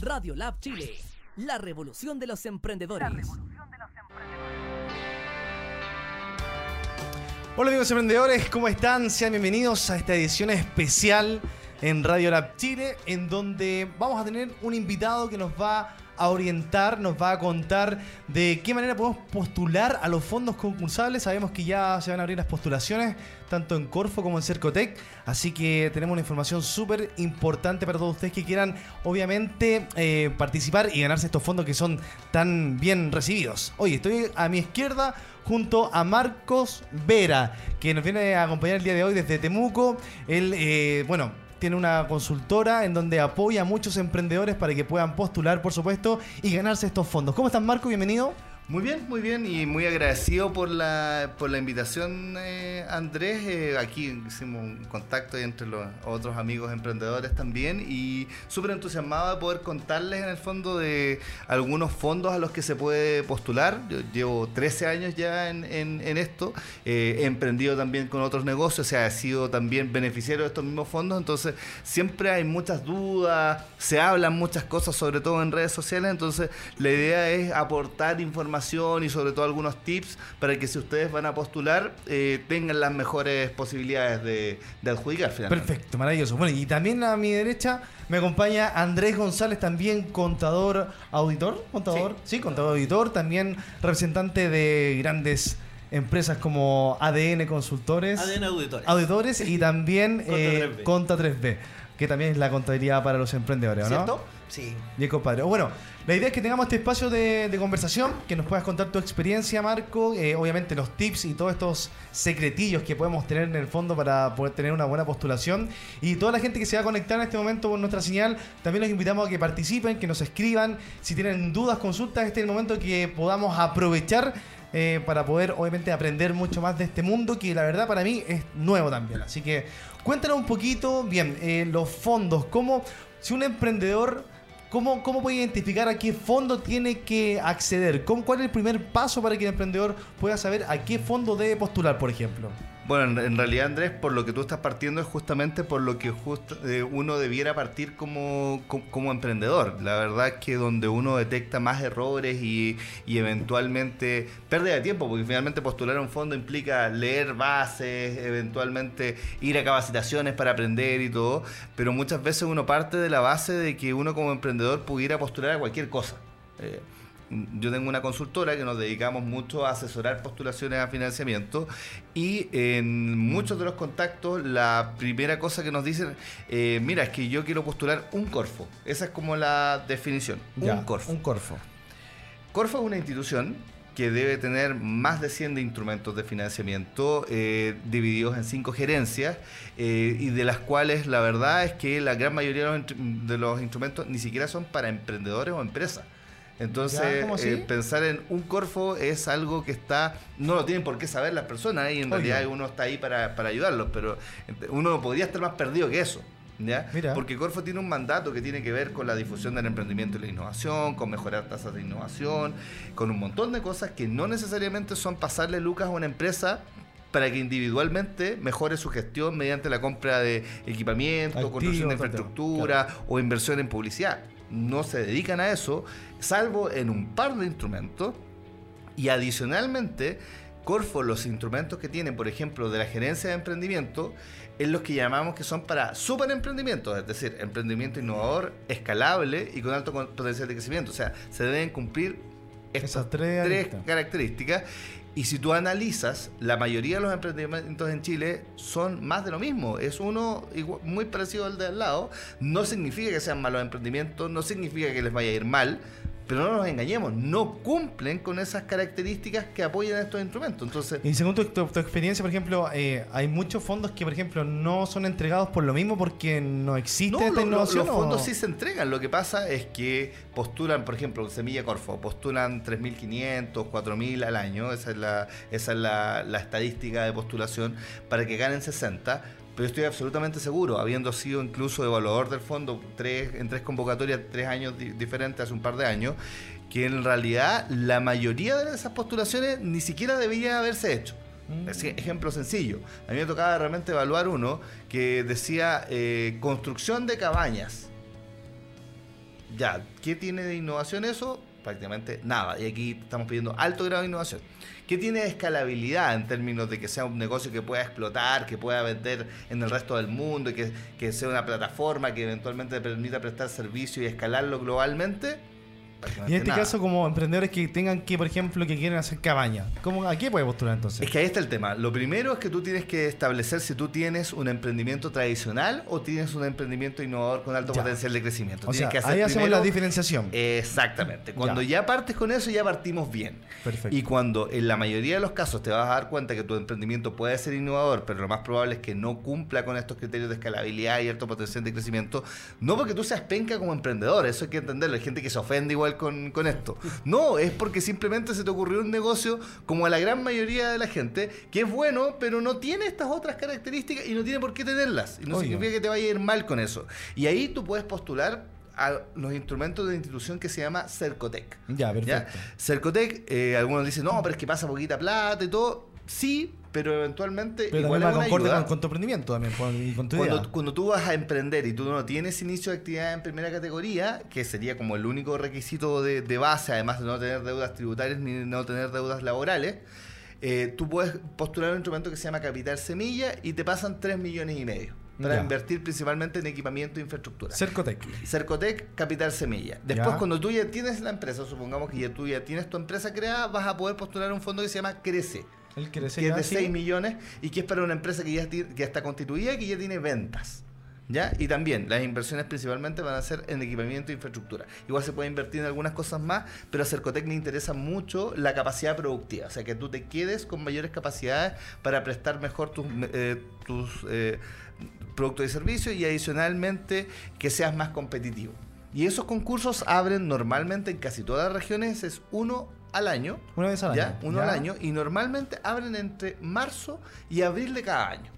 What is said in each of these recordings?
Radio Lab Chile, la revolución de los emprendedores. Hola amigos emprendedores, ¿cómo están? Sean bienvenidos a esta edición especial en Radio Lab Chile, en donde vamos a tener un invitado que nos va a orientar, nos va a contar de qué manera podemos postular a los fondos concursables. Sabemos que ya se van a abrir las postulaciones, tanto en Corfo como en Cercotec, así que tenemos una información súper importante para todos ustedes que quieran, obviamente, eh, participar y ganarse estos fondos que son tan bien recibidos. Oye, estoy a mi izquierda junto a Marcos Vera, que nos viene a acompañar el día de hoy desde Temuco. Él, eh, bueno, tiene una consultora en donde apoya a muchos emprendedores para que puedan postular, por supuesto, y ganarse estos fondos. ¿Cómo estás, Marco? Bienvenido. Muy bien, muy bien y muy agradecido por la, por la invitación, eh, Andrés. Eh, aquí hicimos un contacto entre los otros amigos emprendedores también y súper entusiasmado de poder contarles en el fondo de algunos fondos a los que se puede postular. Yo llevo 13 años ya en, en, esto, eh, he emprendido también con otros negocios, o sea, he sido también beneficiario de estos mismos fondos, entonces siempre hay muchas dudas, se hablan muchas cosas, sobre todo en redes sociales, entonces la idea es aportar información y sobre todo algunos tips para que si ustedes van a postular eh, tengan las mejores posibilidades de, adjudicar finalmente. Perfecto, maravilloso. Bueno, y también a mi derecha me acompaña Andrés González, también contador auditor, contador, sí, contador auditor, también representante de grandes empresas como ADN Consultores, ADN Auditores, auditores y también Conta 3B, eh, que también es la contabilidad para los emprendedores, ¿no? ¿Cierto? Sí. Bien, compadre. Bueno, la idea es que tengamos este espacio de, conversación, que nos puedas contar tu experiencia, Marco, eh, obviamente los tips y todos estos secretillos que podemos tener en el fondo para poder tener una buena postulación. Y toda la gente que se va a conectar en este momento con nuestra señal, también los invitamos a que participen, que nos escriban. Si tienen dudas, consultas, este es el momento que podamos aprovechar eh, para poder obviamente aprender mucho más de este mundo que la verdad para mí es nuevo también. Así que cuéntanos un poquito, bien, eh, los fondos, cómo si un emprendedor ¿Cómo, ¿Cómo puede identificar a qué fondo tiene que acceder? ¿Cómo, ¿Cuál es el primer paso para que el emprendedor pueda saber a qué fondo debe postular, por ejemplo? Bueno, en, realidad Andrés, por lo que tú estás partiendo es justamente por lo que eh, uno debiera partir como, como, emprendedor. La verdad es que donde uno detecta más errores y, y, eventualmente pérdida de tiempo, porque finalmente postular un fondo implica leer bases, eventualmente ir a capacitaciones para aprender y todo, pero muchas veces uno parte de la base de que uno como emprendedor pudiera postular a cualquier cosa. Eh, yo tengo una consultora que nos dedicamos mucho a asesorar postulaciones a financiamiento y en muchos de los contactos la primera cosa que nos dicen, eh, mira, es que yo quiero postular un Corfo. Esa es como la definición. un Corfo. Un Corfo. Corfo es una institución que debe tener más de 100 de instrumentos de financiamiento eh, divididos en cinco gerencias eh, y de las cuales la verdad es que la gran mayoría de los instrumentos ni siquiera son para emprendedores o empresas entonces, eh, pensar en un Corfo es algo que está, no lo tienen por qué saber las personas y en realidad uno está ahí para, para ayudarlos, pero uno podría estar más perdido que eso. ¿Ya? Porque Corfo tiene un mandato que tiene que ver con la difusión del emprendimiento y la innovación, con mejorar tasas de innovación, con un montón de cosas que no necesariamente son pasarle lucas a una empresa para que individualmente mejore su gestión mediante la compra de equipamiento, construcción de infraestructura o inversión en publicidad no se dedican a eso, salvo en un par de instrumentos. Y adicionalmente, Corfo, los instrumentos que tienen, por ejemplo, de la gerencia de emprendimiento, es los que llamamos que son para super emprendimientos, es decir, emprendimiento innovador, escalable y con alto potencial de crecimiento. O sea, se deben cumplir estas tres características y si tú analizas, la mayoría de los emprendimientos en Chile son más de lo mismo. Es uno muy parecido al de al lado. No significa que sean malos emprendimientos, no significa que les vaya a ir mal, pero no nos engañemos, no cumplen con esas características que apoyan estos instrumentos. Entonces, y según tu, experiencia, por ejemplo, eh, hay muchos fondos que, por ejemplo, no son entregados por lo mismo porque no existe esta innovación. los fondos sí se entregan. Lo que pasa es que postulan, por ejemplo, Semilla Corfo, postulan 3.500, 4.000 al año. Esa es la, esa es la, la estadística de postulación para que ganen 60 pero estoy absolutamente seguro, habiendo sido incluso evaluador del fondo tres, en tres convocatorias, tres años diferentes, hace un par de años, que en realidad la mayoría de esas postulaciones ni siquiera debía haberse hecho. Mm. ejemplo sencillo. A mí me tocaba realmente evaluar uno que decía eh, construcción de cabañas. Ya, ¿qué tiene de innovación eso? Prácticamente nada. Y aquí estamos pidiendo alto grado de innovación. ¿Qué tiene escalabilidad en términos de que sea un negocio que pueda explotar, que pueda vender en el resto del mundo, que, que sea una plataforma que eventualmente te permita prestar servicio y escalarlo globalmente? Y en este caso, como emprendedores que tengan que, por ejemplo, que quieren hacer cabaña, ¿cómo, ¿a qué puede postular entonces? Es que ahí está el tema. Lo primero es que tú tienes que establecer si tú tienes un emprendimiento tradicional o tienes un emprendimiento innovador con alto Ya. potencial de crecimiento. O Tienes sea, que hacer ahí hacemos primero- la diferenciación. Exactamente. Cuando ya. partes con eso, ya partimos bien. Perfecto. Y cuando en la mayoría de los casos te vas a dar cuenta que tu emprendimiento puede ser innovador, pero lo más probable es que no cumpla con estos criterios de escalabilidad y alto potencial de crecimiento, no porque tú seas penca como emprendedor, eso hay que entenderlo. Hay gente que se ofende igual con, con esto. No, es porque simplemente se te ocurrió un negocio, como a la gran mayoría de la gente, que es bueno, pero no tiene estas otras características y no tiene por qué tenerlas. Y no significa que te vaya a ir mal con eso. Y ahí tú puedes postular a los instrumentos de institución que se llama Cercotec. Ya, ¿ya? perfecto. Cercotec, eh, algunos dicen, no, pero es que pasa poquita plata y todo. Sí, pero eventualmente Pero igual también va concorde ayuda. con, con tu emprendimiento también con- y con tu idea. Cuando, cuando tú vas a emprender y tú no tienes inicio de actividad en primera categoría, que sería como el único requisito de, de base, además de no tener deudas tributarias ni no tener deudas laborales, eh, tú puedes postular un instrumento que se llama Capital Semilla y te pasan 3 millones y medio para Ya. invertir principalmente en equipamiento e infraestructura. Cercotec. Cercotec, Capital Semilla. Después, Ya. cuando tú ya tienes la empresa, supongamos que ya tú ya tienes tu empresa creada, vas a poder postular un fondo que se llama Crece, El que que es de 6 millones y que es para una empresa que ya, ti- que ya está constituida y que ya tiene ventas. ¿Ya? Y también las inversiones principalmente van a ser en equipamiento e infraestructura. Igual se puede invertir en algunas cosas más, pero a Cercotec le interesa mucho la capacidad productiva. O sea, que tú te quedes con mayores capacidades para prestar mejor tus, eh, tus eh, productos y servicios y adicionalmente que seas más competitivo. Y esos concursos abren normalmente en casi todas las regiones, es uno al año. Una vez al ¿ya? año. Uno Ya. al año. Y normalmente abren entre marzo y abril de cada año.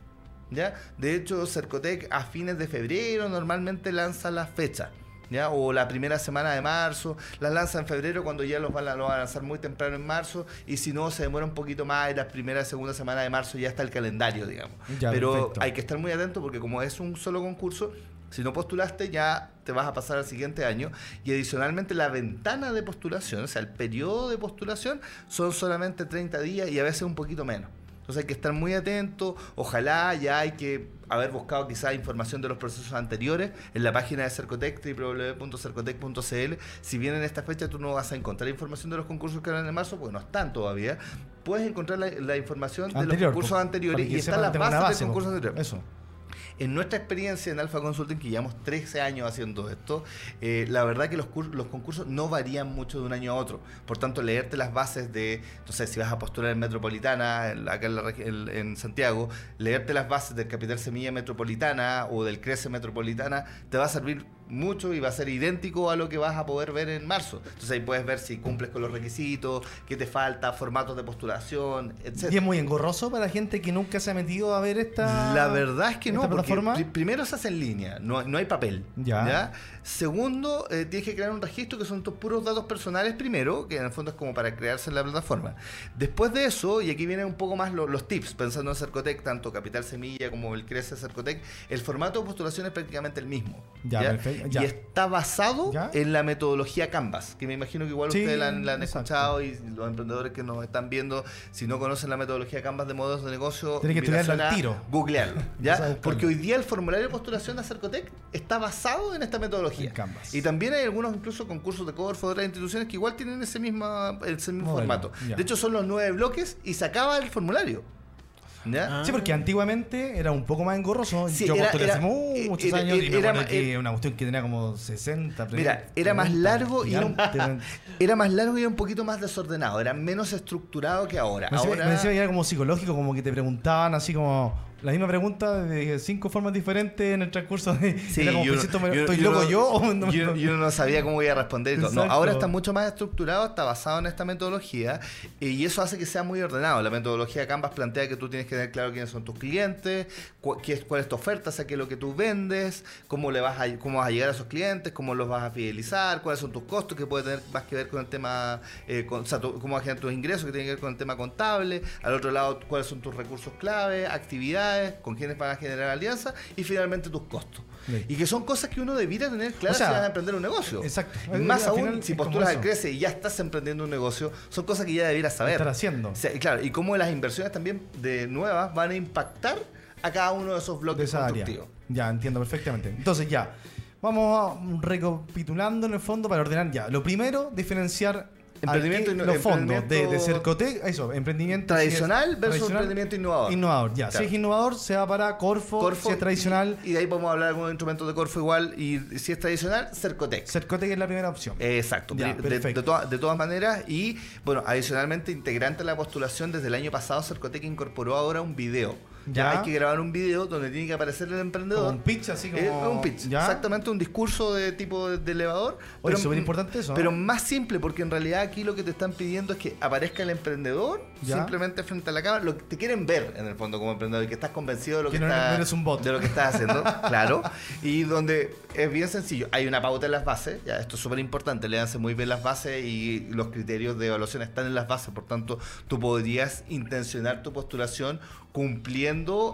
¿ya? De hecho, Cercotec a fines de febrero normalmente lanza las fechas. ¿Ya? O la primera semana de marzo, las lanza en febrero cuando ya los van, a, los van a lanzar muy temprano en marzo y si no se demora un poquito más y la primera segunda semana de marzo ya está el calendario, digamos. Ya, Pero perfecto. hay que estar muy atento porque como es un solo concurso, si no postulaste ya te vas a pasar al siguiente año y adicionalmente la ventana de postulación, o sea, el periodo de postulación son solamente 30 días y a veces un poquito menos. Entonces hay que estar muy atento, ojalá ya hay que haber buscado quizás información de los procesos anteriores en la página de Cercotec, www.cercotec.cl. Si bien en esta fecha tú no vas a encontrar información de los concursos que eran en marzo, porque no están todavía, puedes encontrar la, la información de los concursos anteriores y están las bases base, concurso po. anterior. Eso. En nuestra experiencia en Alpha Consulting, que llevamos 13 años haciendo esto, eh, la verdad que los, cur- los concursos no varían mucho de un año a otro. Por tanto, leerte las bases de, no sé, si vas a postular en Metropolitana, acá en, la en- en Santiago, leerte las bases del Capital Semilla Metropolitana o del Crece Metropolitana, te va a servir mucho y va a ser idéntico a lo que vas a poder ver en marzo. Entonces ahí puedes ver si cumples con los requisitos, qué te falta, formatos de postulación, etc. Y es muy engorroso para gente que nunca se ha metido a ver esta. La verdad es que no, porque plataforma. pri- primero se hace en línea, no, no hay papel. Ya. Segundo, eh, tienes que crear un registro que son tus puros datos personales primero, que en el fondo es como para crearse en la plataforma. Después de eso, y aquí vienen un poco más lo- los tips, pensando en Cercotec, tanto Capital Semilla como el Crece Cercotec, el formato de postulación es prácticamente el mismo. Ya, perfecto, ya. Y está basado Ya. en la metodología Canvas, que me imagino que igual Sí, ustedes la han, la han escuchado y los emprendedores que nos están viendo, si no conocen la metodología Canvas de modelos de negocio, Tienen que estudiarlo al tiro. Googlearlo, ¿ya? Porque hoy día el formulario de postulación de Cercotec está basado en esta metodología. En Canvas. Y también hay algunos incluso concursos de Corfo de otras instituciones que igual tienen ese mismo, ese mismo Modelo, formato. ya. De hecho, son los nueve bloques y se acaba el formulario. ¿Ya? Sí, porque antiguamente era un poco más engorroso. Sí, Yo era- postulé era- hace muchos era- años y me era- acuerdo que era- una cuestión que tenía como 60 Mira, era más largo y era un-. Era más largo y era un poquito más desordenado, era menos estructurado que ahora. Me decía, ahora me decía que era como psicológico, como que te preguntaban así como la misma pregunta de cinco formas diferentes en el transcurso de. Sí, era como, y uno- "Felicito, me- y uno- ¿estoy loco yo? o no me- y uno- y uno no sabía cómo iba a responder. No, ahora está mucho más estructurado, está basado en esta metodología eh, y eso hace que sea muy ordenado. La metodología Canvas plantea que tú tienes que tener claro quiénes son tus clientes, cu- qué es, cuál es tu oferta, o sea, qué es lo que tú vendes, cómo, le vas a, cómo vas a llegar a esos clientes, cómo los vas a fidelizar, cuáles son tus costos, que puede tener más que ver con el tema, eh, con- o sea, tu- cómo vas a generar tus ingresos, que tiene que ver con el tema contable. Al otro lado, cuáles son tus recursos clave, actividades con quiénes van a generar alianzas y finalmente tus costos. Sí. Y que son cosas que uno debiera tener claras O sea, si vas a emprender un negocio. exacto. Y más aún, final si postulas al. Crece y ya estás emprendiendo un negocio, son cosas que ya debieras saber. Estar haciendo. O sea, y claro, y cómo las inversiones también de nuevas van a impactar a cada uno de esos de bloques área. constructivos. Ya, entiendo perfectamente. Entonces, ya. Vamos recapitulando en el fondo para ordenar ya. Lo primero, diferenciar Emprendimiento a los fondos de, de emprendimiento- Cercotec, eso, emprendimiento Tradicional si es versus tradicional, emprendimiento innovador. Innovador, ya. Claro. Si es innovador, se va para Corfo, Corfo si es tradicional, Y, y de ahí podemos hablar de algunos instrumentos de Corfo igual. Y si es tradicional, Cercotec. Cercotec es la primera opción. Eh, Exacto, Ya, de, de, toa- de todas maneras. Y bueno, adicionalmente, integrante de la postulación, desde el año pasado, Cercotec incorporó ahora un video. Ya, hay que grabar un video donde tiene que aparecer el emprendedor. Como un pitch, así como- Eh, un pitch, ya. exactamente un discurso de tipo de, de elevador. Oye, súper importante eso, ¿no? Pero más simple, porque en realidad aquí lo que te están pidiendo es que aparezca el emprendedor Ya. simplemente frente a la cámara. Lo que te quieren ver en el fondo como emprendedor y que estás convencido de lo que, Que no- estás- no eres un bot. de lo que estás haciendo, claro. Y donde es bien sencillo. Hay una pauta en las bases, ya esto es súper importante, léanse muy bien las bases y los criterios de evaluación están en las bases, por tanto, tú podrías intencionar tu postulación cumpliendo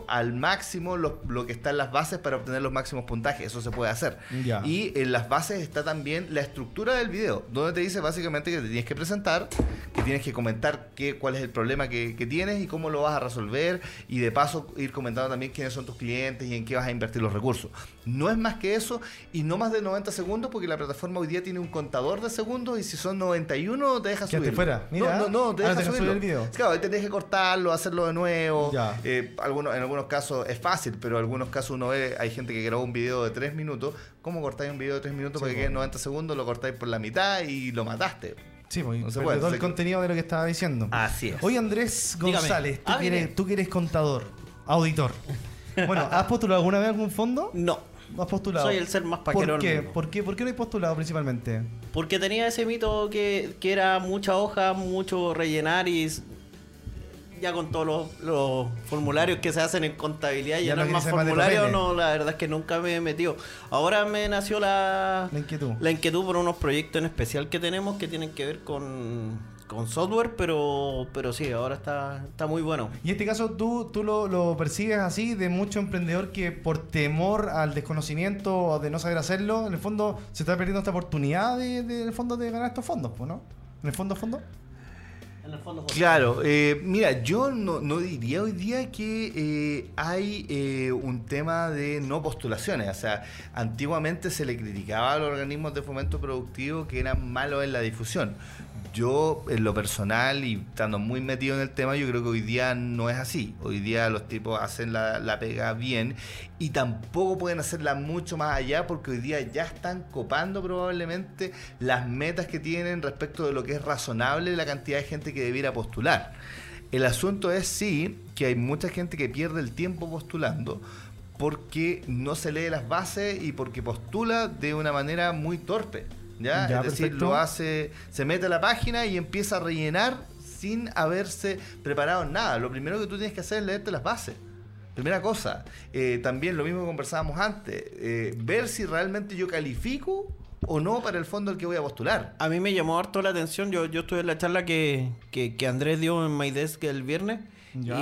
al máximo lo, lo que está en las bases para obtener los máximos puntajes, eso se puede hacer. Ya. Y en las bases está también la estructura del video, donde te dice básicamente que te tienes que presentar, que tienes que comentar qué, cuál es el problema que, que tienes y cómo lo vas a resolver, y de paso ir comentando también quiénes son tus clientes y en qué vas a invertir los recursos. No es más que eso, y no más de 90 segundos, porque la plataforma hoy día tiene un contador de segundos, y si son 91 te deja subir. fuera, mira. no, no, no, te Ahora deja subir el video. Claro, ahí tenés que cortarlo, hacerlo de nuevo. Ya. Eh, algunos, en algunos casos es fácil, pero en algunos casos uno ve, hay gente que grabó un video de 3 minutos. ¿Cómo cortáis un video de 3 minutos Sí, para que po. quede 90 segundos? Lo cortáis por la mitad y lo mataste. Sí, pues, No se puede, todo el contenido de lo que estaba diciendo. Así es. Oye, Andrés. González, tú, Ah, que eres, viene. tú que eres contador, auditor. Bueno, ¿has postulado alguna vez algún fondo? No, ¿Has postulado? Soy el ser más paquero ¿Por del qué? mundo. ¿Por qué? ¿Por qué no has postulado principalmente? porque tenía ese mito que, que era mucha hoja, mucho rellenar y ya con todos los, los formularios que se hacen en contabilidad y Ya no más formularios, no, la verdad es que nunca me he metido. Ahora me nació la, La inquietud. la inquietud por unos proyectos en especial que tenemos que tienen que ver con, con software, pero, pero sí, ahora está, está muy bueno. Y en este caso, ¿tú, tú lo, lo percibes así de mucho emprendedor que por temor al desconocimiento o de no saber hacerlo, en el fondo se está perdiendo esta oportunidad de, de- en el fondo de ganar estos fondos, pues, ¿no? En el fondo, fondo. Claro, eh, mira, yo no, no diría hoy día que eh, hay eh, un tema de no postulaciones. O sea, antiguamente se le criticaba a los organismos de fomento productivo que eran malos en la difusión. Yo, en lo personal y estando muy metido en el tema, yo creo que hoy día no es así. Hoy día los tipos hacen la, la pega bien y tampoco pueden hacerla mucho más allá porque hoy día ya están copando probablemente las metas que tienen respecto de lo que es razonable la cantidad de gente que debiera postular. El asunto es sí que hay mucha gente que pierde el tiempo postulando porque no se lee las bases y porque postula de una manera muy torpe. ¿Ya? Ya, es decir, perfecto. lo hace, se mete a la página y empieza a rellenar sin haberse preparado en nada. Lo primero que tú tienes que hacer es leerte las bases. Primera cosa, eh, también lo mismo que conversábamos antes, eh, ver si realmente yo califico o no para el fondo al que voy a postular. A mí me llamó harto la atención. Yo, yo estuve en la charla que, que, que Andrés dio en MyDesk el viernes.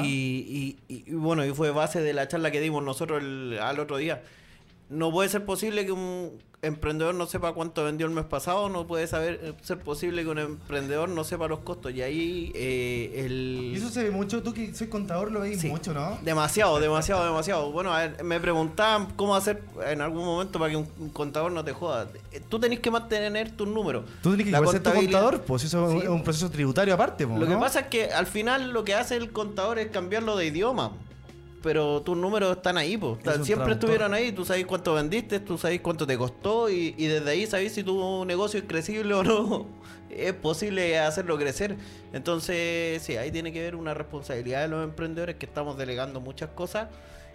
Y- y bueno, y fue base de la charla que dimos nosotros el- al otro día. No puede ser posible que un emprendedor no sepa cuánto vendió el mes pasado, no puede saber eh, ser posible que un emprendedor no sepa los costos. Y ahí eh, el... Y eso se ve mucho, tú que soy contador lo veis Sí. mucho, ¿no? Demasiado, demasiado, demasiado. Bueno, a ver, me preguntaban cómo hacer en algún momento para que un, un contador no te joda. Eh, Tú tenés que mantener tus números. Tú tienes que ser tu contador, pues eso Sí. es un proceso tributario aparte, pues, Lo que pasa es que al final lo que hace el contador es cambiarlo de idioma. Pero tus números están ahí, pues. Es Siempre estuvieron ahí. Tú sabes cuánto vendiste, tú sabes cuánto te costó y, y desde ahí sabes si tu negocio es crecible o no. Es posible hacerlo crecer. Entonces, sí, ahí tiene que ver una responsabilidad de los emprendedores que estamos delegando muchas cosas.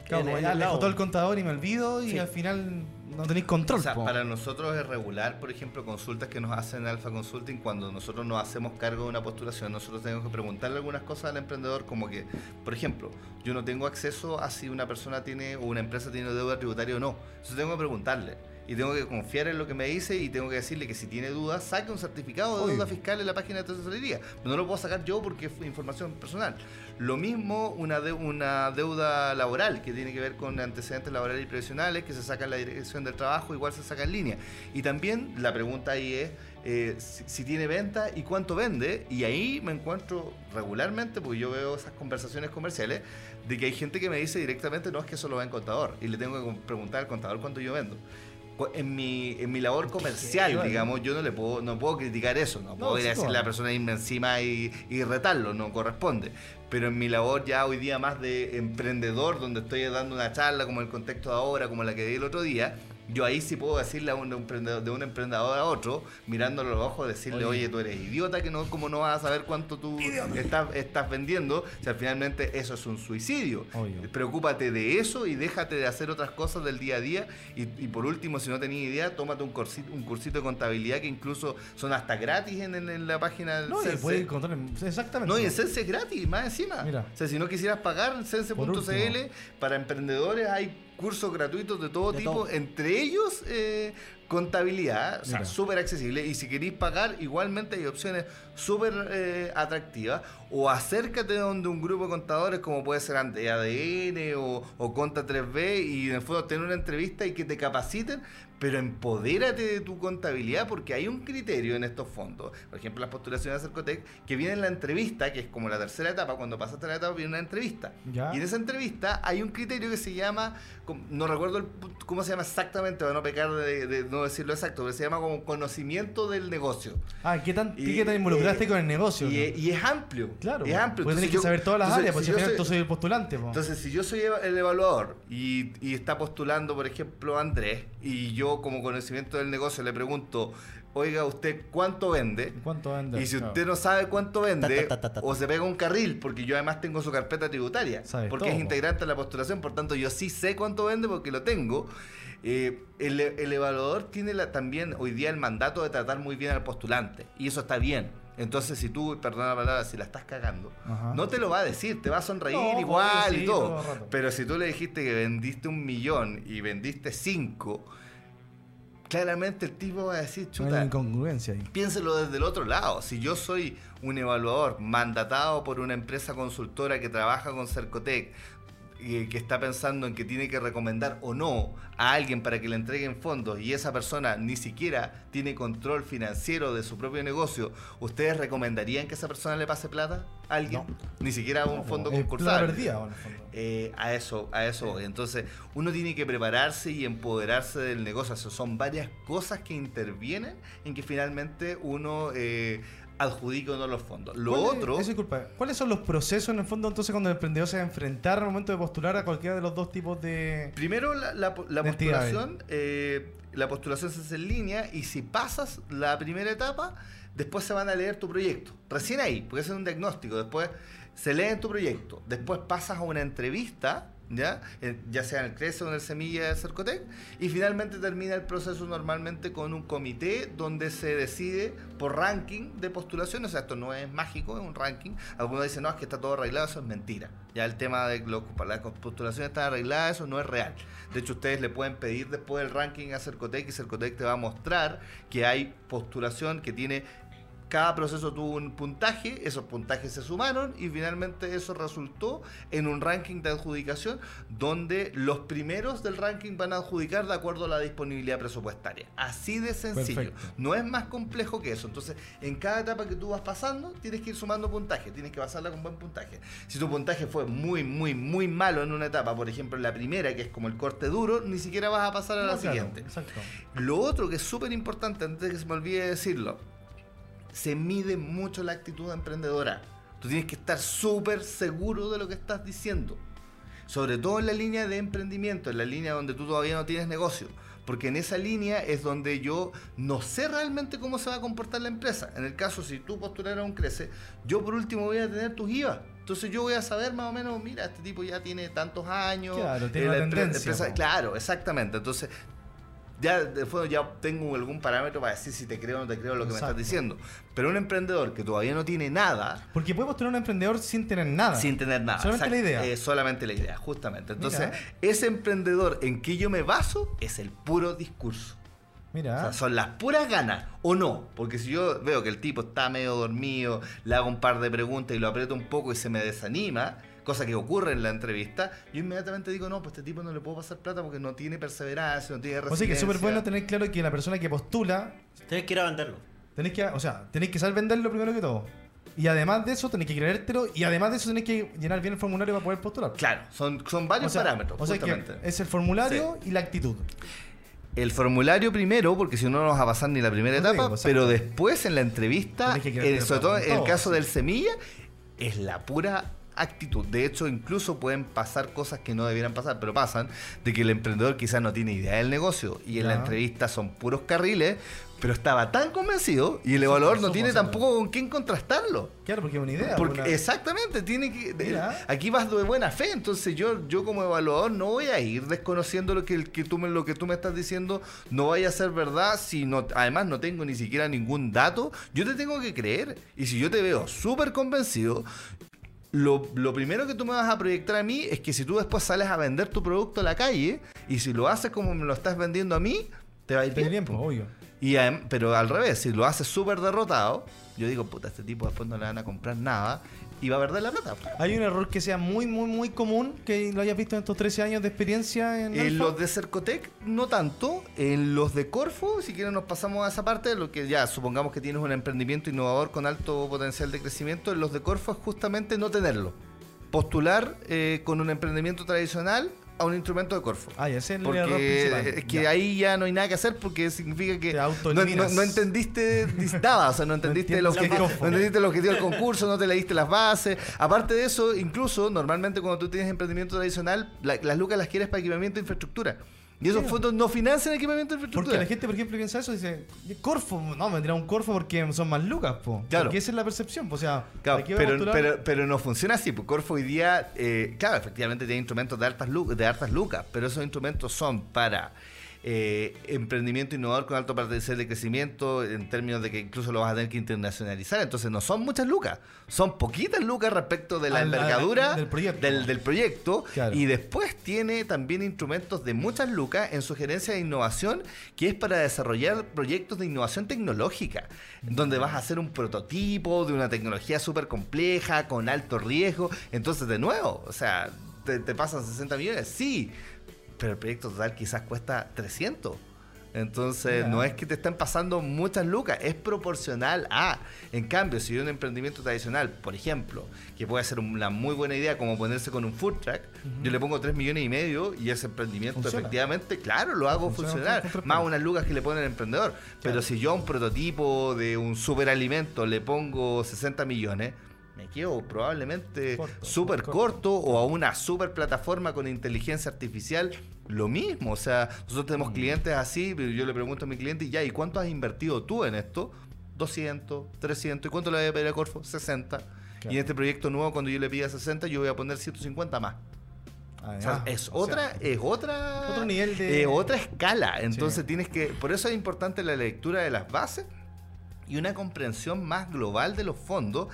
Claro, en- como en ya el le todo el contador y me olvido y al final no tenéis control. O sea, para nosotros es regular, por ejemplo, consultas que nos hacen en Alpha Consulting, cuando nosotros nos hacemos cargo de una postulación, nosotros tenemos que preguntarle algunas cosas al emprendedor, como que, por ejemplo, yo no tengo acceso a si una persona tiene o una empresa tiene deuda tributaria o no. Eso tengo que preguntarle. Y tengo que confiar en lo que me dice y tengo que decirle que si tiene dudas, saque un certificado de Obvio. deuda fiscal en la página de tesorería. Pero no lo puedo sacar yo porque es información personal. Lo mismo una, de- una deuda laboral que tiene que ver con antecedentes laborales y previsionales que se saca en la dirección del trabajo, igual se saca en línea. Y también la pregunta ahí es eh, si, si tiene venta y cuánto vende. Y ahí me encuentro regularmente, porque yo veo esas conversaciones comerciales, de que hay gente que me dice directamente, no es que eso lo ve en contador. Y le tengo que preguntar al contador cuánto yo vendo. En mi, en mi labor comercial, digamos, yo no le puedo, no puedo criticar eso, no, puedo ir sí, a decirle a la persona irme encima y, y retarlo, no corresponde. Pero en mi labor ya hoy día más de emprendedor, donde estoy dando una charla como el contexto de ahora, como la que di el otro día, yo ahí sí puedo decirle a un emprendedor, de un emprendedor a otro, mirándolo a los ojos, decirle, oye, tú eres idiota, que no, como no vas a saber cuánto tú estás, estás vendiendo, si al finalmente eso es un suicidio. Preocúpate de eso y déjate de hacer otras cosas del día a día. Y, y por último, si no tenías idea, tómate un cursito, un cursito de contabilidad que incluso son hasta gratis en, en- en la página del No, y Sense. puede encontrar en- exactamente. No, y en Sense es gratis, más encima. Mira. O sea, si no quisieras pagar, sense.cl, para emprendedores hay cursos gratuitos de todo De tipo, todo. entre ellos eh, contabilidad, o sea, súper accesible. Y si queréis pagar, igualmente hay opciones súper eh, atractivas. O acércate donde un grupo de contadores como puede ser ante ADN o, o Conta 3B y en el fondo tener una entrevista y que te capaciten, pero empodérate de tu contabilidad porque hay un criterio en estos fondos. Por ejemplo, las postulaciones de Cercotec, que viene en la entrevista, que es como la tercera etapa, cuando pasaste la etapa viene una entrevista. Ya. Y en esa entrevista hay un criterio que se llama, no recuerdo el cómo se llama exactamente, para no pecar de, de no decirlo exacto, pero se llama como conocimiento del negocio. Ah, ¿qué tan, Y- qué tan involucraste eh, con el negocio? Y, no? es- y es amplio. Claro, es amplio. Porque Entonces tenés que yo- saber todas las entonces, áreas, pues si final soy- tú soy el postulante. po. entonces, si yo soy el evaluador y, y está postulando, por ejemplo, Andrés, y yo como conocimiento del negocio le pregunto, oiga, ¿usted cuánto vende? ¿Cuánto vende? Y si usted no sabe cuánto vende, Ta, ta, ta, ta, ta. o se pega un carril, porque yo además tengo su carpeta tributaria, porque todo, es integrante de la postulación, por tanto yo sí sé cuánto vende porque lo tengo. Eh, el, el evaluador tiene la- también hoy día el mandato de tratar muy bien al postulante, y eso está bien. Entonces, si tú, perdona la palabra, si la estás cagando, Ajá. no te lo va a decir, te va a sonreír No, igual y todo. Pero si tú le dijiste que vendiste un millón y vendiste cinco, claramente el tipo va a decir, No hay chuta, incongruencia ahí. piénselo desde el otro lado. Si yo soy un evaluador mandatado por una empresa consultora que trabaja con Cercotec, que está pensando en que tiene que recomendar o no a alguien para que le entreguen fondos y esa persona ni siquiera tiene control financiero de su propio negocio, ¿ustedes recomendarían que esa persona le pase plata a alguien? No. Ni siquiera a un No, fondo concursable. perdida, fondo. Eh, a eso, a eso. Entonces, uno tiene que prepararse y empoderarse del negocio. O sea, son varias cosas que intervienen en que finalmente uno eh, adjudique o no los fondos. Lo ¿Cuál es- otro, eso, disculpa, ¿Cuáles son los procesos en el fondo entonces cuando el emprendedor se va a enfrentar al momento de postular a cualquiera de los dos tipos de... primero la, postulación, eh, la postulación se hace en línea y si pasas la primera etapa, después se van a leer tu proyecto. Recién ahí, porque es un diagnóstico. Después se lee tu proyecto. Después pasas a una entrevista. ¿Ya? Eh, ya sea en el CRECE o en el Semilla de Cercotec, y finalmente termina el proceso normalmente con un comité donde se decide por ranking de postulaciones. O sea, esto no es mágico, es un ranking. Algunos dicen, no, es que está todo arreglado, eso es mentira. Ya el tema de lo- las postulaciones están arregladas, eso no es real. De hecho, ustedes le pueden pedir después el ranking a Cercotec y Cercotec te va a mostrar que hay postulación que tiene cada proceso tuvo un puntaje, esos puntajes se sumaron y finalmente eso resultó en un ranking de adjudicación donde los primeros del ranking van a adjudicar de acuerdo a la disponibilidad presupuestaria. Así de sencillo. Perfecto. No es más complejo que eso. Entonces, en cada etapa que tú vas pasando, tienes que ir sumando puntaje, tienes que pasarla con buen puntaje. Si tu puntaje fue muy, muy, muy malo en una etapa, por ejemplo en la primera, que es como el corte duro, ni siquiera vas a pasar a la claro, siguiente. Exacto. Lo otro que es súper importante, antes de que se me olvide decirlo, se mide mucho la actitud emprendedora. Tú tienes que estar súper seguro de lo que estás diciendo. Sobre todo en la línea de emprendimiento, en la línea donde tú todavía no tienes negocio. Porque en esa línea es donde yo no sé realmente cómo se va a comportar la empresa. En el caso, si tú postularas un crece, yo por último voy a tener tus IVA. Entonces yo voy a saber más o menos, mira, este tipo ya tiene tantos años. Claro, tiene eh, la tendencia, empresa- claro, exactamente. Entonces, ya de fondo ya tengo algún parámetro para decir si te creo o no te creo lo que me estás diciendo. Pero un emprendedor que todavía no tiene nada, Porque puede postular un emprendedor sin tener nada. sin tener nada. Solamente la idea. Eh, solamente la idea, justamente. Entonces, Mira. ese emprendedor en que yo me baso es el puro discurso. Mira. O sea, son las puras ganas, o no. Porque si yo veo que el tipo está medio dormido, le hago un par de preguntas y lo aprieto un poco y se me desanima, cosa que ocurre en la entrevista, yo inmediatamente digo, no, pues este tipo no le puedo pasar plata porque no tiene perseverancia, no tiene O sea que es resiliencia. súper bueno tener claro que la persona que postula, Tienes que ir a venderlo. tenéis que, o sea, tenéis que saber venderlo primero que todo. Y además de eso, tenéis que creértelo. Y además de eso, tenéis que llenar bien el formulario para poder postular. Claro, son, son varios o sea, parámetros. O sea que justamente. es el formulario y la actitud. El formulario primero, porque si no no nos va a pasar ni la primera No etapa, digo, pero después en la entrevista, Tenés eh, sobre todo en el caso sí. del semilla, es la pura actitud. De hecho, incluso pueden pasar cosas que no debieran pasar, pero pasan, de que el emprendedor quizás no tiene idea del negocio y en la entrevista son puros carriles, pero estaba tan convencido y el evaluador no tiene tampoco con quién contrastarlo. Claro, porque es una idea. Porque exactamente, tiene que. Mira. aquí vas de buena fe, entonces yo, yo como evaluador no voy a ir desconociendo lo que tú me, lo que tú me estás diciendo, no vaya a ser verdad, si no, además no tengo ni siquiera ningún dato, yo te tengo que creer. Y si yo te veo súper convencido, lo, lo primero que tú me vas a proyectar a mí es que si tú después sales a vender tu producto a la calle, y si lo haces como me lo estás vendiendo a mí, te va a ir bien. bien, pues, obvio. Y pero al revés, si lo haces súper derrotado, yo digo, puta, este tipo después no le van a comprar nada y va a perder la plata. Hay un error que sea muy, muy, muy común que lo hayas visto en estos 13 años de experiencia en. En los de Cercotec, no tanto. En los de Corfo, si quieren nos pasamos a esa parte, lo que ya supongamos que tienes un emprendimiento innovador con alto potencial de crecimiento, en los de Corfo es justamente no tenerlo. Postular eh, con un emprendimiento tradicional a un instrumento de Corfo. Ah, ya ese es el Porque principal. es que Ya. ahí ya no hay nada que hacer porque significa que no, no, autoeliminas. no entendiste nada, o sea, no entendiste, el, objetivo, no entendiste el objetivo del concurso, no te leíste las bases. Aparte de eso, incluso normalmente cuando tú tienes emprendimiento tradicional, la- las lucas las quieres para equipamiento e infraestructura. Y esos fondos no financian equipamiento e Porque infraestructura. la gente, por ejemplo, piensa eso y dice, Corfo, no, me dirá un Corfo porque son más lucas, po. Claro. Porque esa es la percepción, po. o sea, Claro, ¿para qué voy a pero, pero, pero no funciona así. Porque Corfo hoy día, eh, claro, efectivamente tiene instrumentos de altas, de altas lucas, pero esos instrumentos son para eh, emprendimiento innovador con alto potencial de crecimiento, en términos de que incluso lo vas a tener que internacionalizar. Entonces no son muchas lucas, son poquitas lucas respecto de la envergadura del proyecto. Del, del proyecto. Claro. Y después tiene también instrumentos de muchas lucas en su gerencia de innovación, que es para desarrollar proyectos de innovación tecnológica, donde vas a hacer un prototipo de una tecnología súper compleja, con alto riesgo. Entonces, de nuevo, o sea, ¿te, te pasan 60 millones? Sí, pero el proyecto total quizás cuesta 300. Entonces, no es que te estén pasando muchas lucas, es proporcional a. En cambio, si hay un emprendimiento tradicional, por ejemplo, que puede ser una muy buena idea como ponerse con un food truck, yo le pongo 3 millones y medio y ese emprendimiento Funciona. efectivamente, claro, lo hago Funciona funcionar. Más unas lucas que le pone el emprendedor. Pero si yo a un prototipo de un superalimento le pongo 60 millones, me quedo probablemente súper corto. corto o a una super plataforma con inteligencia artificial, lo mismo. O sea, nosotros tenemos Mm. clientes así, pero yo le pregunto a mi cliente, ya, ¿y cuánto has invertido tú en esto? 200, 300. ¿Y cuánto le voy a pedir a Corfo? 60. Claro. Y en este proyecto nuevo, cuando yo le pida 60, yo voy a poner 150 más. Ah, O sea, es O sea, otra, es otra, nivel de- eh, otra escala. Entonces Sí. tienes que, por eso es importante la lectura de las bases y una comprensión más global de los fondos.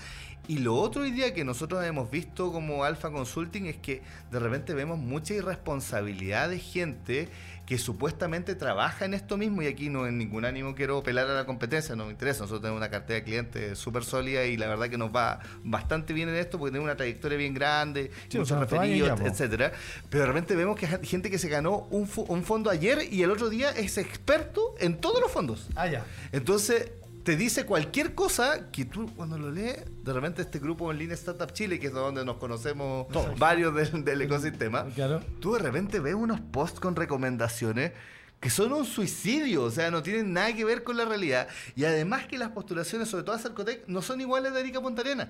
Y lo otro hoy día que nosotros hemos visto como Alpha Consulting es que de repente vemos mucha irresponsabilidad de gente que supuestamente trabaja en esto mismo y aquí no en ningún ánimo quiero pelar a la competencia, no me interesa, nosotros tenemos una cartera de clientes súper sólida y la verdad que nos va bastante bien en esto porque tenemos una trayectoria bien grande, Sí, muchos referidos, etcétera Pero de repente vemos que hay gente que se ganó un, un fondo ayer y el otro día es experto en todos los fondos. Ah, ya. Entonces, te dice cualquier cosa que tú cuando lo lees, de repente este grupo en línea Startup Chile, que es donde nos conocemos Todos. varios del, del ecosistema, Claro. tú de repente ves unos posts con recomendaciones que son un suicidio, o sea, no tienen nada que ver con la realidad. Y además que las postulaciones, sobre todo a Cercotec, no son iguales de Arica a Punta Arenas.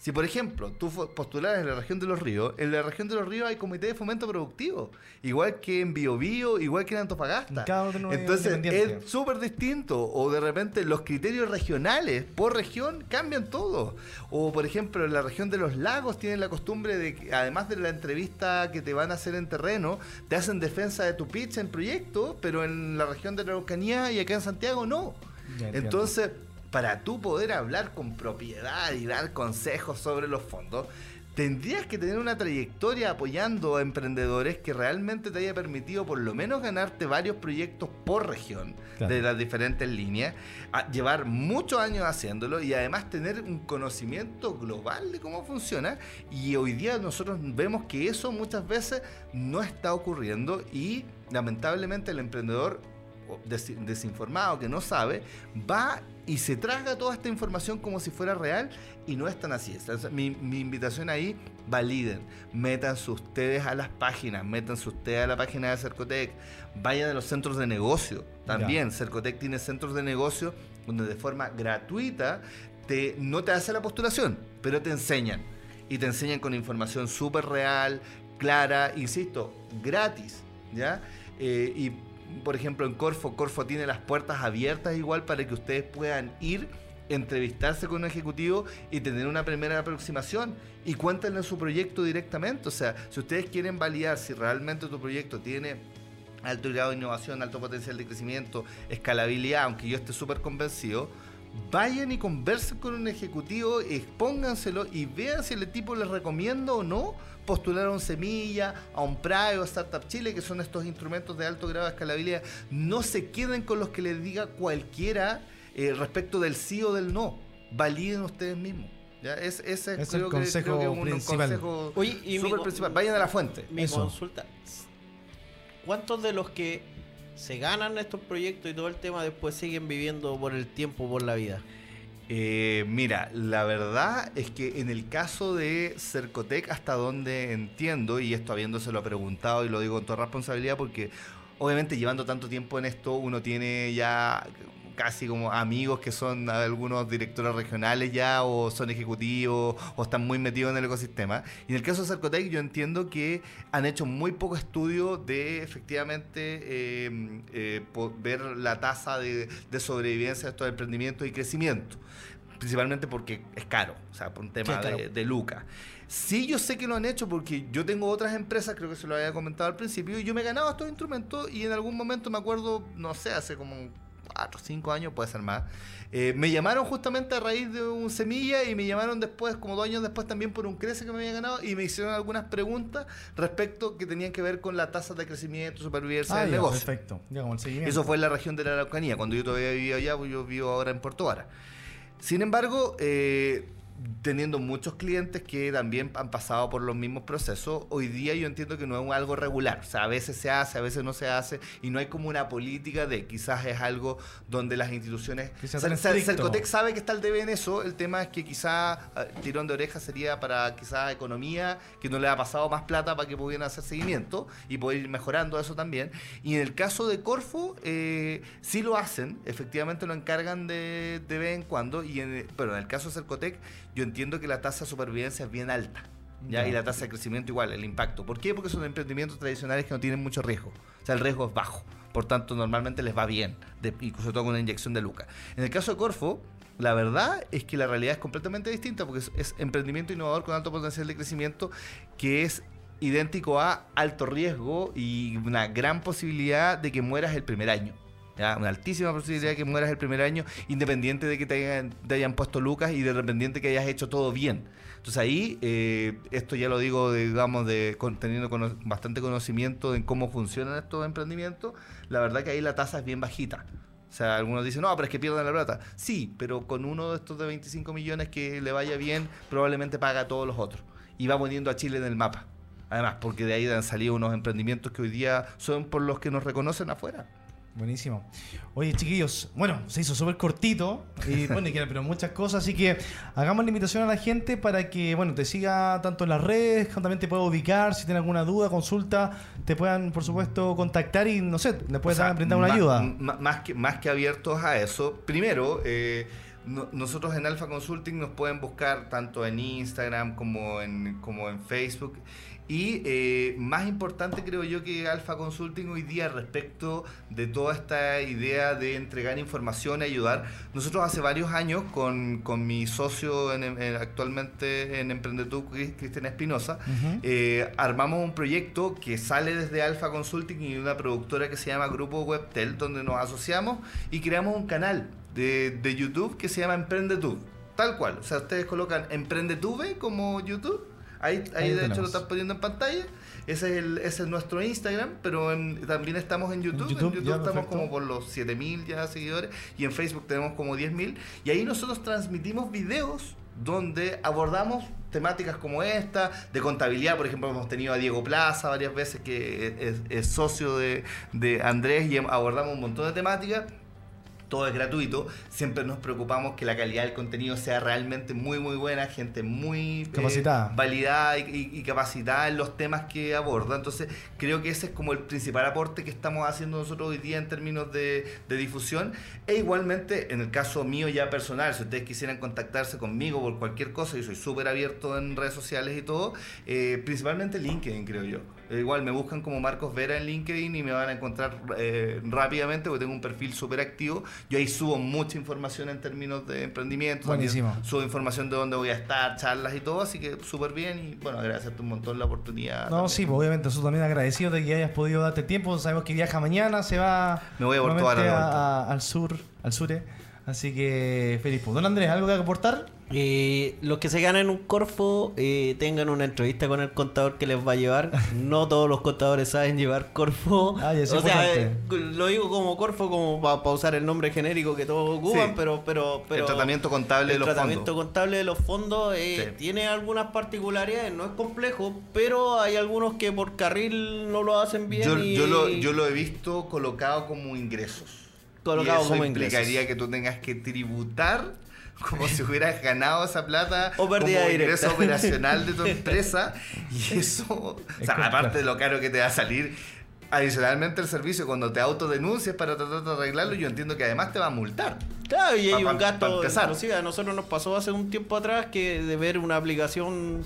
Si, por ejemplo, tú postularas en la región de los ríos, en la región de los ríos hay comité de fomento productivo, igual que en Biobío, igual que en Antofagasta. En Entonces, es súper distinto. O de repente los criterios regionales por región cambian todo. O, por ejemplo, en la región de los lagos tienen la costumbre de que, además de la entrevista que te van a hacer en terreno, te hacen defensa de tu pitch en proyecto, pero en la región de la Araucanía y acá en Santiago no. Entonces, para tú poder hablar con propiedad y dar consejos sobre los fondos, tendrías que tener una trayectoria apoyando a emprendedores que realmente te haya permitido por lo menos ganarte varios proyectos por región Claro. de las diferentes líneas, a- llevar muchos años haciéndolo y además tener un conocimiento global de cómo funciona. Y hoy día nosotros vemos que eso muchas veces no está ocurriendo y lamentablemente el emprendedor des- desinformado que no sabe va y se traga toda esta información como si fuera real y no es tan así. Mi, mi invitación ahí, validen, métanse ustedes a las páginas, métanse ustedes a la página de Cercotec, vayan a los centros de negocio también. Cercotec tiene centros de negocio donde de forma gratuita te, no te hace la postulación, pero te enseñan. Y te enseñan con información súper real, clara, insisto, gratis. ¿ya? Eh, y por ejemplo en Corfo, Corfo tiene las puertas abiertas igual para que ustedes puedan ir, entrevistarse con un ejecutivo y tener una primera aproximación y cuéntenle su proyecto directamente. O sea, si ustedes quieren validar si realmente tu proyecto tiene alto grado de innovación, alto potencial de crecimiento, escalabilidad, aunque yo esté súper convencido, vayan y conversen con un ejecutivo, expónganselo y vean si el tipo les recomienda o no postular a un Semilla, a un PRAE o a Startup Chile, que son estos instrumentos de alto grado de escalabilidad. No se queden con los que les diga cualquiera eh, respecto del sí o del no. Validen ustedes mismos. ¿ya? Es, ese Es creo el que- consejo creo que es un, un principal. consejo Oye, y mi principal. Vayan a la fuente. Mi Eso. consulta. ¿Cuántos de los que se ganan estos proyectos y todo el tema después siguen viviendo por el tiempo, por la vida? Eh, mira, la verdad es que en el caso de Cercotec, hasta donde entiendo, y esto habiéndoselo preguntado y lo digo con toda responsabilidad, porque obviamente llevando tanto tiempo en esto, uno tiene ya casi como amigos que son algunos directores regionales ya, o son ejecutivos, o están muy metidos en el ecosistema. Y en el caso de Cercotec, yo entiendo que han hecho muy poco estudio de efectivamente eh, eh, ver la tasa de, de sobrevivencia de estos emprendimientos y crecimiento principalmente porque es caro, o sea, por un tema Sí, de, de lucas. Sí, yo sé que lo han hecho porque yo tengo otras empresas, creo que se lo había comentado al principio, y yo me he ganado estos instrumentos y en algún momento me acuerdo, no sé, hace como 4 o 5 años, puede ser más, eh, me llamaron justamente a raíz de un semilla y me llamaron después, como dos años después también por un crece que me había ganado y me hicieron algunas preguntas respecto que tenían que ver con la tasa de crecimiento, supervivencia Ah, del ya, negocio. perfecto. Ya como el seguimiento. Eso fue en la región de la Araucanía, cuando yo todavía vivía allá, pues yo vivo ahora en Puerto Vara. Sin embargo, eh, teniendo muchos clientes que también han pasado por los mismos procesos, hoy día yo entiendo que no es algo regular. O sea, a veces se hace, a veces no se hace, y no hay como una política de quizás es algo donde las instituciones... Cercotec sabe que está el debe en eso, el tema es que quizás eh, tirón de oreja sería para quizás economía, que no le ha pasado más plata para que pudieran hacer seguimiento y poder ir mejorando eso también. Y en el caso de Corfo, eh, sí lo hacen, efectivamente lo encargan de, de vez en cuando, y en, pero en el caso de Cercotec, yo entiendo que la tasa de supervivencia es bien alta. ¿ya? Y la tasa de crecimiento igual, el impacto. ¿Por qué? Porque son emprendimientos tradicionales que no tienen mucho riesgo. O sea, el riesgo es bajo. Por tanto, normalmente les va bien, de, sobre todo con una inyección de lucas. En el caso de Corfo, la verdad es que la realidad es completamente distinta porque es, es emprendimiento innovador con alto potencial de crecimiento que es idéntico a alto riesgo y una gran posibilidad de que mueras el primer año. ¿Ya? Una altísima posibilidad de que mueras el primer año, independiente de que te hayan, te hayan puesto lucas y de repente que hayas hecho todo bien. Entonces ahí, eh, esto ya lo digo, digamos, de, con- teniendo cono- bastante conocimiento de cómo funcionan estos emprendimientos, la verdad que ahí la tasa es bien bajita. O sea, algunos dicen, no, pero es que pierden la plata. Sí, pero con uno de estos de 25 millones que le vaya bien, probablemente paga a todos los otros. Y va poniendo a Chile en el mapa. Además, porque de ahí han salido unos emprendimientos que hoy día son por los que nos reconocen afuera. Buenísimo. Oye, chiquillos, bueno, se hizo súper cortito, y bueno, y pero muchas cosas, así que hagamos la invitación a la gente para que, bueno, te siga tanto en las redes, también te pueda ubicar, si tiene alguna duda, consulta, te puedan, por supuesto, contactar y, no sé, le puedes O sea, brindar una ayuda. Más que, más que abiertos a eso, primero, eh, no- nosotros en Alpha Consulting nos pueden buscar tanto en Instagram como en, como en Facebook. Y eh, más importante creo yo que Alpha Consulting hoy día respecto de toda esta idea de entregar información y ayudar. Nosotros hace varios años con, con mi socio en- en- actualmente en Emprendetú, Cris- Cristian Espinosa, eh, armamos un proyecto que sale desde Alpha Consulting y una productora que se llama Grupo Webtel, donde nos asociamos y creamos un canal de, de YouTube que se llama Emprendetube. Tal cual. O sea, ustedes colocan Emprendetube como YouTube. Ahí, ahí, Ahí de hecho lo están poniendo en pantalla. Ese es, el, ese es nuestro Instagram, pero en- también estamos en YouTube. En YouTube, YouTube, ya, estamos perfecto. como por los 7000 ya seguidores y en Facebook tenemos como 10000 y ahí nosotros transmitimos videos donde abordamos temáticas como esta, de contabilidad, por ejemplo, hemos tenido a Diego Plaza varias veces, que es, es socio de, de Andrés, y abordamos un montón de temáticas. Todo es gratuito, siempre nos preocupamos que la calidad del contenido sea realmente muy muy buena, gente muy eh, Capacitada. validada y, y- y capacitada en los temas que aborda. Entonces, creo que ese es como el principal aporte que estamos haciendo nosotros hoy día en términos de, de difusión. E igualmente, en el caso mío ya personal, si ustedes quisieran contactarse conmigo por cualquier cosa, yo soy súper abierto en redes sociales y todo, eh, principalmente LinkedIn, creo yo. Eh, igual me buscan como Marcos Vera en LinkedIn y me van a encontrar eh, rápidamente porque tengo un perfil súper activo. Yo ahí subo mucha información en términos de emprendimiento. Buenísimo. Subo información de dónde voy a estar, charlas y todo, así que súper bien y bueno, agradecerte un montón la oportunidad. No, también. sí, pues, obviamente nosotros también agradecidos de que hayas podido darte tiempo. Sabemos que viaja mañana, se va Me voy a a- a- al sur, al sur. Así que feliz. pues. Don Andrés, ¿algo que aportar? Eh, los que se ganen un Corfo eh, tengan una entrevista con el contador que les va a llevar. No todos los contadores saben llevar Corfo. Ah, o sea, eh, lo digo como Corfo, como para usar el nombre genérico que todos ocupan, Sí. pero, pero, pero el tratamiento contable de el los tratamiento fondos. contable de los fondos eh, Sí. tiene algunas particularidades, no es complejo, pero hay algunos que por carril no lo hacen bien. Yo, y- yo, lo, yo lo he visto colocado como ingresos. Colocado y eso como implicaría ingresos. que tú tengas que tributar como si hubieras ganado esa plata O como directa. ingreso operacional de tu empresa. Y eso, o sea, aparte de lo caro que te va a salir, adicionalmente el servicio, cuando te autodenuncias para tratar de arreglarlo, yo entiendo que además te va a multar. Claro, y hay Pa- un gasto. Inclusive a nosotros nos pasó hace un tiempo atrás que de ver una aplicación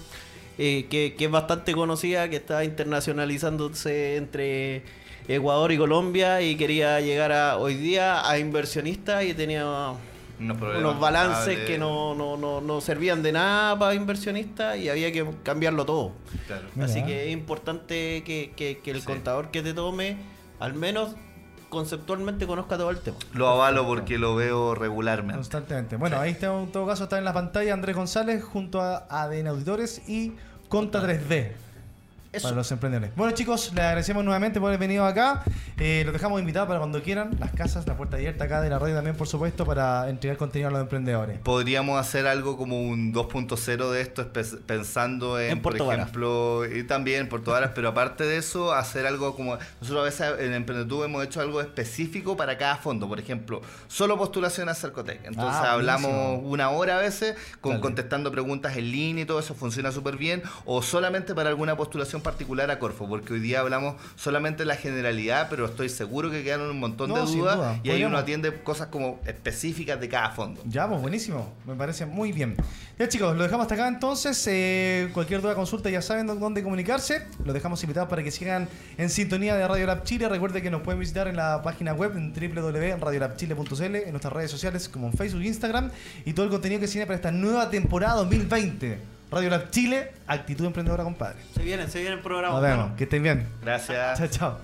eh, que, que es bastante conocida, que está internacionalizándose entre Ecuador y Colombia y quería llegar a hoy día a inversionistas y tenía Unos, balances que no, no, no, no servían de nada para inversionistas y había que cambiarlo todo. Claro. Mira. Así que es importante que, que- que el Sí. contador que te tome, al menos conceptualmente, conozca todo el tema. Lo avalo porque lo veo regularmente. Constantemente. Bueno, ahí está, en todo caso está en la pantalla Andrés González junto a ADN Auditores y Conta 3D. Eso. Para los emprendedores. Bueno chicos, les agradecemos nuevamente por haber venido acá. Eh, los dejamos invitados para cuando quieran. Las casas, la puerta abierta acá de la radio también, por supuesto, para entregar contenido a los emprendedores. Podríamos hacer algo como un 2.0 de esto, pensando en, En por ejemplo, y también en Puerto Varas, pero aparte de eso, hacer algo como. Nosotros a veces en Emprendetube hemos hecho algo específico para cada fondo. Por ejemplo, solo postulación a Cercotec. Entonces Ah, hablamos buenísimo. una hora a veces con, Dale. contestando preguntas en línea y todo eso funciona súper bien. O solamente para alguna postulación particular a Corfo, porque hoy día hablamos solamente de la generalidad, pero estoy seguro que quedan un montón No, de dudas duda. y ahí uno atiende cosas como específicas de cada fondo. Ya, pues buenísimo. Me parece muy bien. Ya chicos, lo dejamos hasta acá entonces. Eh, cualquier duda, consulta, ya saben dó- dónde comunicarse. Los dejamos invitados para que sigan en sintonía de Radio Lab Chile. Recuerden que nos pueden visitar en la página web en www.radiolabchile.cl, en nuestras redes sociales como en Facebook Instagram y todo el contenido que se viene para esta nueva temporada 2020. Radio Lab Chile, actitud emprendedora, compadre. Se viene, se viene el programa. Nos vemos. Que estén bien. Gracias. Chao, chao.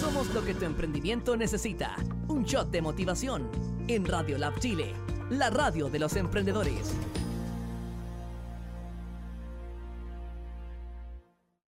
Somos lo que tu emprendimiento necesita. Un shot de motivación en Radio Lab Chile, la radio de los emprendedores.